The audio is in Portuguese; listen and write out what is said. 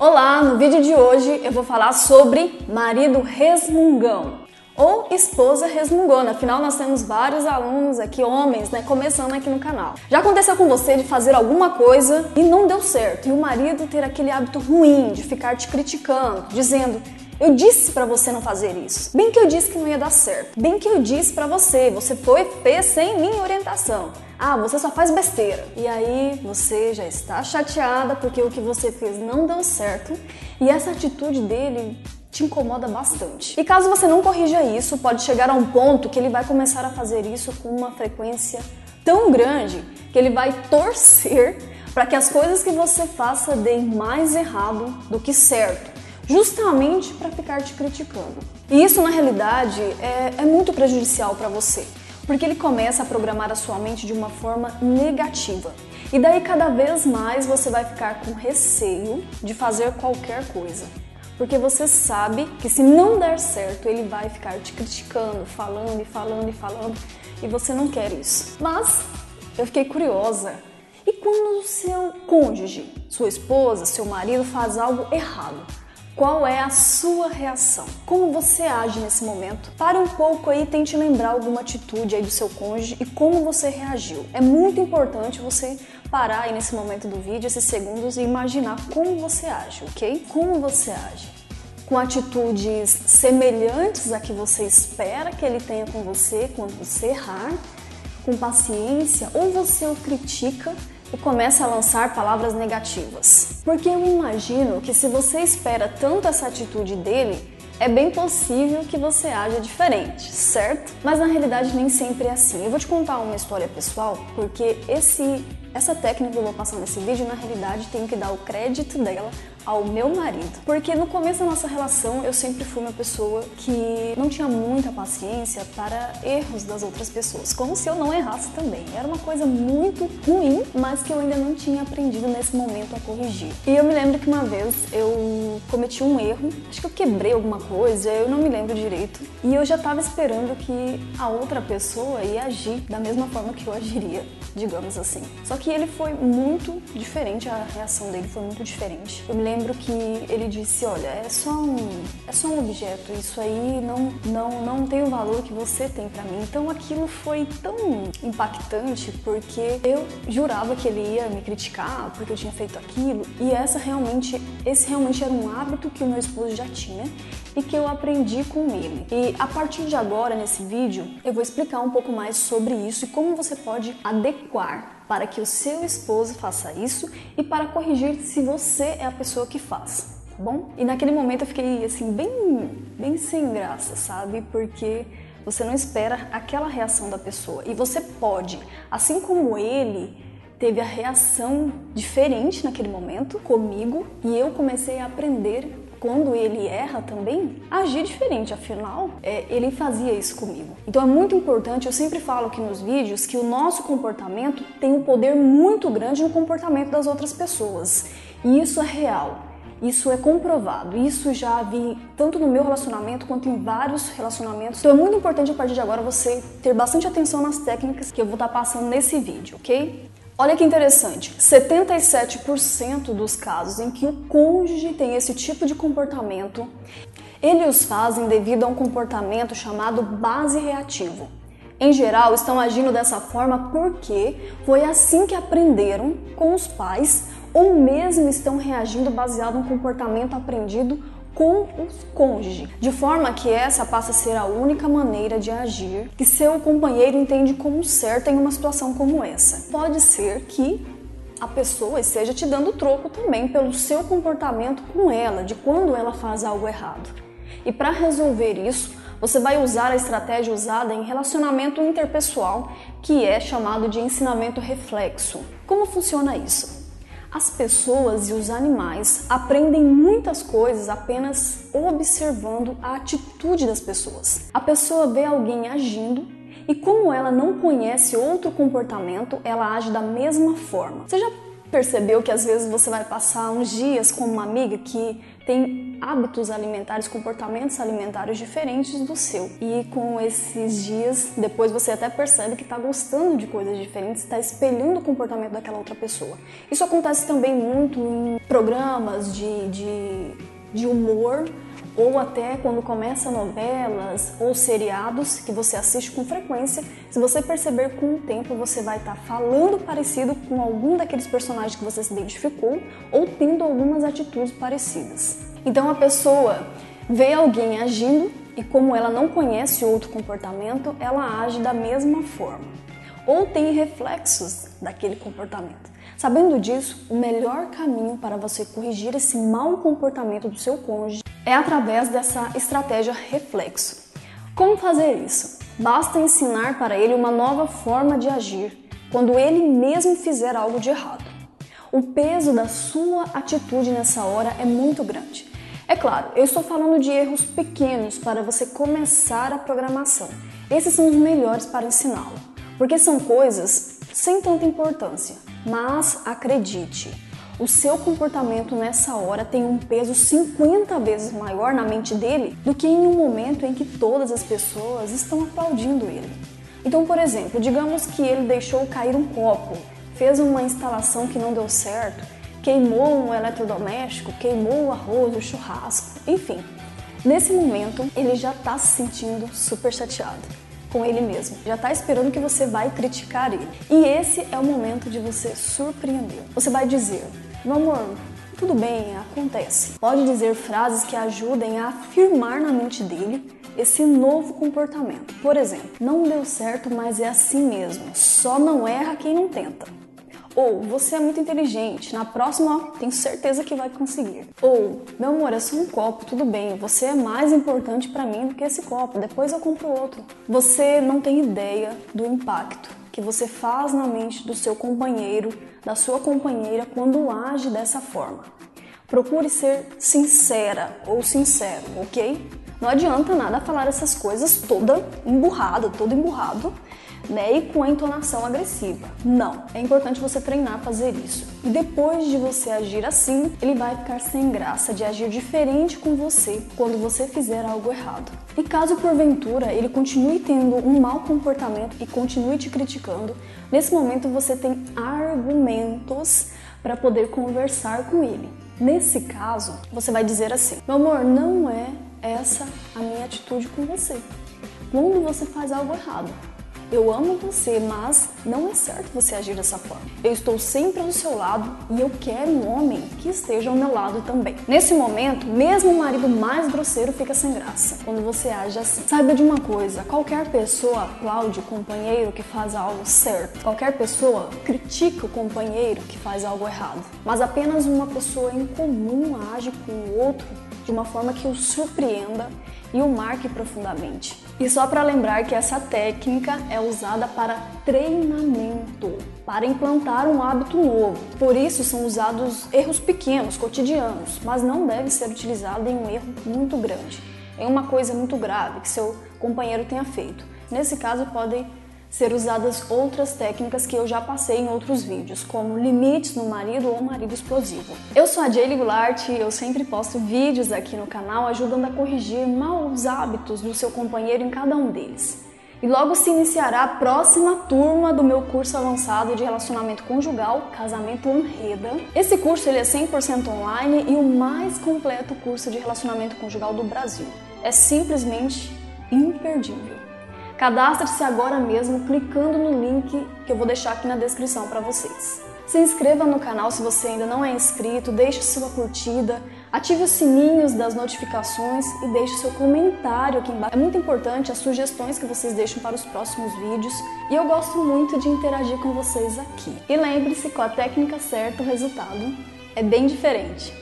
Olá, no vídeo de hoje eu vou falar sobre marido resmungão ou esposa resmungona. Afinal, nós temos vários alunos aqui, homens, né, começando aqui no canal. Já aconteceu com você de fazer alguma coisa e não deu certo, e o marido ter aquele hábito ruim de ficar te criticando, dizendo eu disse para você não fazer isso. Bem que eu disse que não ia dar certo. Bem que eu disse para você, você foi fez sem minha orientação. Ah, você só faz besteira. E aí você já está chateada porque o que você fez não deu certo e essa atitude dele te incomoda bastante. E caso você não corrija isso, pode chegar a um ponto que ele vai começar a fazer isso com uma frequência tão grande que ele vai torcer para que as coisas que você faça deem mais errado do que certo justamente para ficar te criticando. E isso, na realidade, é, é muito prejudicial para você, porque ele começa a programar a sua mente de uma forma negativa. E daí, cada vez mais, você vai ficar com receio de fazer qualquer coisa. Porque você sabe que se não der certo, ele vai ficar te criticando, falando e falando e falando, e você não quer isso. Mas eu fiquei curiosa. E quando o seu cônjuge, sua esposa, seu marido faz algo errado? Qual é a sua reação? Como você age nesse momento? Pare um pouco aí tente lembrar alguma atitude aí do seu cônjuge e como você reagiu. É muito importante você parar aí nesse momento do vídeo, esses segundos, e imaginar como você age, ok? Como você age com atitudes semelhantes a que você espera que ele tenha com você quando você errar, com paciência, ou você o critica e começa a lançar palavras negativas. Porque eu imagino que se você espera tanto essa atitude dele, é bem possível que você haja diferente, certo? Mas na realidade nem sempre é assim. Eu vou te contar uma história pessoal, porque esse essa técnica que eu vou passar nesse vídeo, na realidade, tenho que dar o crédito dela ao meu marido. Porque no começo da nossa relação eu sempre fui uma pessoa que não tinha muita paciência para erros das outras pessoas, como se eu não errasse também. Era uma coisa muito ruim, mas que eu ainda não tinha aprendido nesse momento a corrigir. E eu me lembro que uma vez eu cometi um erro, acho que eu quebrei alguma coisa, eu não me lembro direito, e eu já estava esperando que a outra pessoa ia agir da mesma forma que eu agiria, digamos assim. Só que ele foi muito diferente, a reação dele foi muito diferente. Eu me lembro lembro que ele disse, olha, é só um, é só um objeto, isso aí não, não, não tem o valor que você tem para mim. Então aquilo foi tão impactante porque eu jurava que ele ia me criticar porque eu tinha feito aquilo e essa realmente, esse realmente era um hábito que o meu esposo já tinha e que eu aprendi com ele. E a partir de agora, nesse vídeo, eu vou explicar um pouco mais sobre isso e como você pode adequar para que o seu esposo faça isso e para corrigir se você é a pessoa que faz, tá bom? E naquele momento eu fiquei assim bem, bem sem graça, sabe? Porque você não espera aquela reação da pessoa e você pode, assim como ele teve a reação diferente naquele momento comigo e eu comecei a aprender quando ele erra também, agir diferente, afinal, é, ele fazia isso comigo. Então é muito importante, eu sempre falo aqui nos vídeos, que o nosso comportamento tem um poder muito grande no comportamento das outras pessoas. E isso é real. Isso é comprovado. Isso já vi tanto no meu relacionamento quanto em vários relacionamentos. Então é muito importante a partir de agora você ter bastante atenção nas técnicas que eu vou estar passando nesse vídeo, ok? Olha que interessante, 77% dos casos em que o cônjuge tem esse tipo de comportamento, eles os fazem devido a um comportamento chamado base reativo. Em geral, estão agindo dessa forma porque foi assim que aprenderam com os pais ou mesmo estão reagindo baseado em um comportamento aprendido com o cônjuge, de forma que essa passa a ser a única maneira de agir que seu companheiro entende como certa em uma situação como essa. Pode ser que a pessoa esteja te dando troco também pelo seu comportamento com ela, de quando ela faz algo errado. E para resolver isso, você vai usar a estratégia usada em relacionamento interpessoal, que é chamado de ensinamento reflexo. Como funciona isso? As pessoas e os animais aprendem muitas coisas apenas observando a atitude das pessoas. A pessoa vê alguém agindo e, como ela não conhece outro comportamento, ela age da mesma forma. Você já Percebeu que às vezes você vai passar uns dias com uma amiga que tem hábitos alimentares, comportamentos alimentares diferentes do seu. E com esses dias, depois você até percebe que está gostando de coisas diferentes, está espelhando o comportamento daquela outra pessoa. Isso acontece também muito em programas de, de, de humor ou até quando começa novelas ou seriados que você assiste com frequência, se você perceber com o tempo você vai estar tá falando parecido com algum daqueles personagens que você se identificou ou tendo algumas atitudes parecidas. Então a pessoa vê alguém agindo e como ela não conhece outro comportamento, ela age da mesma forma ou tem reflexos daquele comportamento. Sabendo disso, o melhor caminho para você corrigir esse mau comportamento do seu cônjuge é através dessa estratégia reflexo. Como fazer isso? Basta ensinar para ele uma nova forma de agir quando ele mesmo fizer algo de errado. O peso da sua atitude nessa hora é muito grande. É claro, eu estou falando de erros pequenos para você começar a programação. Esses são os melhores para ensiná-lo, porque são coisas sem tanta importância. Mas acredite, o seu comportamento nessa hora tem um peso 50 vezes maior na mente dele do que em um momento em que todas as pessoas estão aplaudindo ele. Então, por exemplo, digamos que ele deixou cair um copo, fez uma instalação que não deu certo, queimou um eletrodoméstico, queimou o arroz, o churrasco, enfim. Nesse momento, ele já está se sentindo super chateado com ele mesmo. Já está esperando que você vai criticar ele. E esse é o momento de você surpreender. Você vai dizer: meu amor, tudo bem, acontece. Pode dizer frases que ajudem a afirmar na mente dele esse novo comportamento. Por exemplo, não deu certo, mas é assim mesmo. Só não erra quem não tenta. Ou você é muito inteligente, na próxima tenho certeza que vai conseguir. Ou meu amor, é só um copo, tudo bem, você é mais importante para mim do que esse copo, depois eu compro outro. Você não tem ideia do impacto que você faz na mente do seu companheiro, da sua companheira quando age dessa forma. Procure ser sincera ou sincero, ok? Não adianta nada falar essas coisas toda emburrada, todo emburrado, né? E com a entonação agressiva. Não, é importante você treinar fazer isso. E depois de você agir assim, ele vai ficar sem graça de agir diferente com você quando você fizer algo errado. E caso porventura ele continue tendo um mau comportamento e continue te criticando, nesse momento você tem argumentos para poder conversar com ele. Nesse caso, você vai dizer assim: Meu amor, não é essa a minha atitude com você. Quando você faz algo errado, eu amo você, mas não é certo você agir dessa forma. Eu estou sempre ao seu lado e eu quero um homem que esteja ao meu lado também. Nesse momento, mesmo o marido mais grosseiro fica sem graça quando você age assim. Saiba de uma coisa: qualquer pessoa aplaude o companheiro que faz algo certo, qualquer pessoa critica o companheiro que faz algo errado, mas apenas uma pessoa incomum age com o outro de uma forma que o surpreenda e o marque profundamente. E só para lembrar que essa técnica é usada para treinamento, para implantar um hábito novo. Por isso são usados erros pequenos, cotidianos, mas não deve ser utilizado em um erro muito grande, em uma coisa muito grave que seu companheiro tenha feito. Nesse caso, podem ser usadas outras técnicas que eu já passei em outros vídeos, como limites no marido ou marido explosivo. Eu sou a Jaylee Goulart e eu sempre posto vídeos aqui no canal ajudando a corrigir maus hábitos do seu companheiro em cada um deles. E logo se iniciará a próxima turma do meu curso avançado de relacionamento conjugal, Casamento Anreda. Esse curso ele é 100% online e o mais completo curso de relacionamento conjugal do Brasil. É simplesmente imperdível. Cadastre-se agora mesmo clicando no link que eu vou deixar aqui na descrição para vocês. Se inscreva no canal se você ainda não é inscrito, deixe sua curtida, ative os sininhos das notificações e deixe seu comentário aqui embaixo. É muito importante as sugestões que vocês deixam para os próximos vídeos e eu gosto muito de interagir com vocês aqui. E lembre-se, com a técnica certa o resultado é bem diferente.